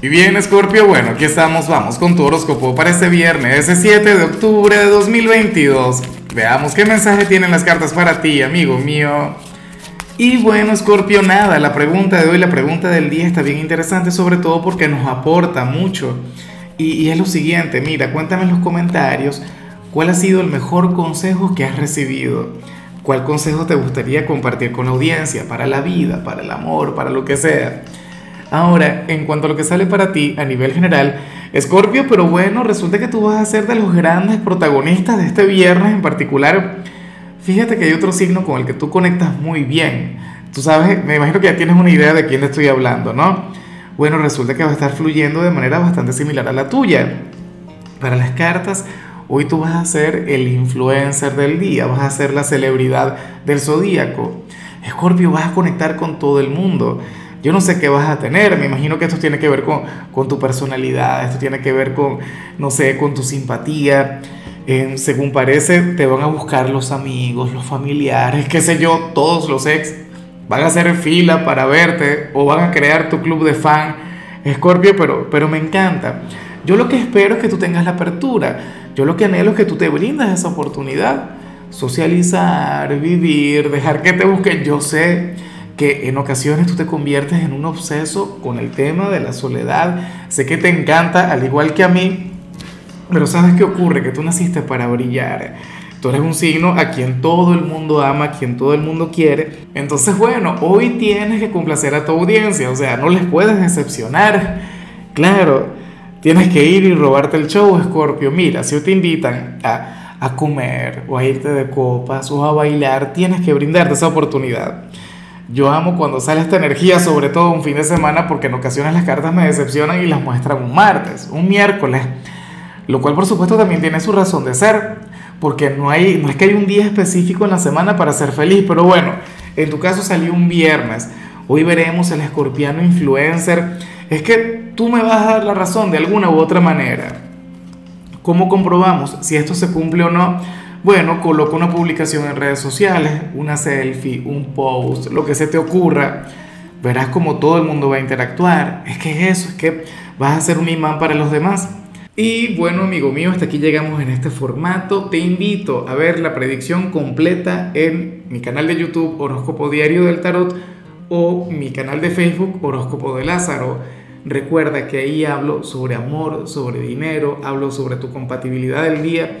Y bien, Scorpio, bueno, aquí estamos, vamos con tu horóscopo para este viernes, ese 7 de octubre de 2022. Veamos qué mensaje tienen las cartas para ti, amigo mío. Y bueno, Scorpio, nada, la pregunta de hoy, la pregunta del día está bien interesante, sobre todo porque nos aporta mucho. Y, y es lo siguiente, mira, cuéntame en los comentarios cuál ha sido el mejor consejo que has recibido. ¿Cuál consejo te gustaría compartir con la audiencia para la vida, para el amor, para lo que sea? Ahora, en cuanto a lo que sale para ti a nivel general, Escorpio, pero bueno, resulta que tú vas a ser de los grandes protagonistas de este viernes en particular. Fíjate que hay otro signo con el que tú conectas muy bien. Tú sabes, me imagino que ya tienes una idea de quién estoy hablando, ¿no? Bueno, resulta que va a estar fluyendo de manera bastante similar a la tuya. Para las cartas, hoy tú vas a ser el influencer del día, vas a ser la celebridad del zodíaco. Escorpio, vas a conectar con todo el mundo yo no sé qué vas a tener, me imagino que esto tiene que ver con, con tu personalidad, esto tiene que ver con, no sé, con tu simpatía. según parece, te van a buscar los amigos, los familiares, qué sé yo, todos los ex. Van a hacer fila para verte o van a crear tu club de fan, Scorpio, pero, pero me encanta. Yo lo que espero es que tú tengas la apertura. Yo lo que anhelo es que tú te brindas esa oportunidad. Socializar, vivir, dejar que te busquen. Yo sé que en ocasiones tú te conviertes en un obseso con el tema de la soledad. Sé que te encanta, al igual que a mí, pero ¿sabes qué ocurre? Que tú naciste para brillar. Tú eres un signo a quien todo el mundo ama, a quien todo el mundo quiere. Entonces, bueno, hoy tienes que complacer a tu audiencia, o sea, no les puedes decepcionar. Claro, tienes que ir y robarte el show, Scorpio. Mira, si te invitan a, a comer o a irte de copas o a bailar, tienes que brindarte esa oportunidad. Yo amo cuando sale esta energía, sobre todo un fin de semana, porque en ocasiones las cartas me decepcionan y las muestran un martes, un miércoles, lo cual por supuesto también tiene su razón de ser, porque no, hay, no es que hay un día específico en la semana para ser feliz, pero bueno, en tu caso salió un viernes, hoy veremos el escorpiano influencer, es que tú me vas a dar la razón de alguna u otra manera. ¿Cómo comprobamos si esto se cumple o no? Bueno, coloca una publicación en redes sociales, una selfie, un post, lo que se te ocurra. Verás como todo el mundo va a interactuar. Es que eso, es que vas a ser un imán para los demás. Y bueno, amigo mío, hasta aquí llegamos en este formato. Te invito a ver la predicción completa en mi canal de YouTube Horóscopo Diario del Tarot o mi canal de Facebook Horóscopo de Lázaro. Recuerda que ahí hablo sobre amor, sobre dinero, hablo sobre tu compatibilidad del día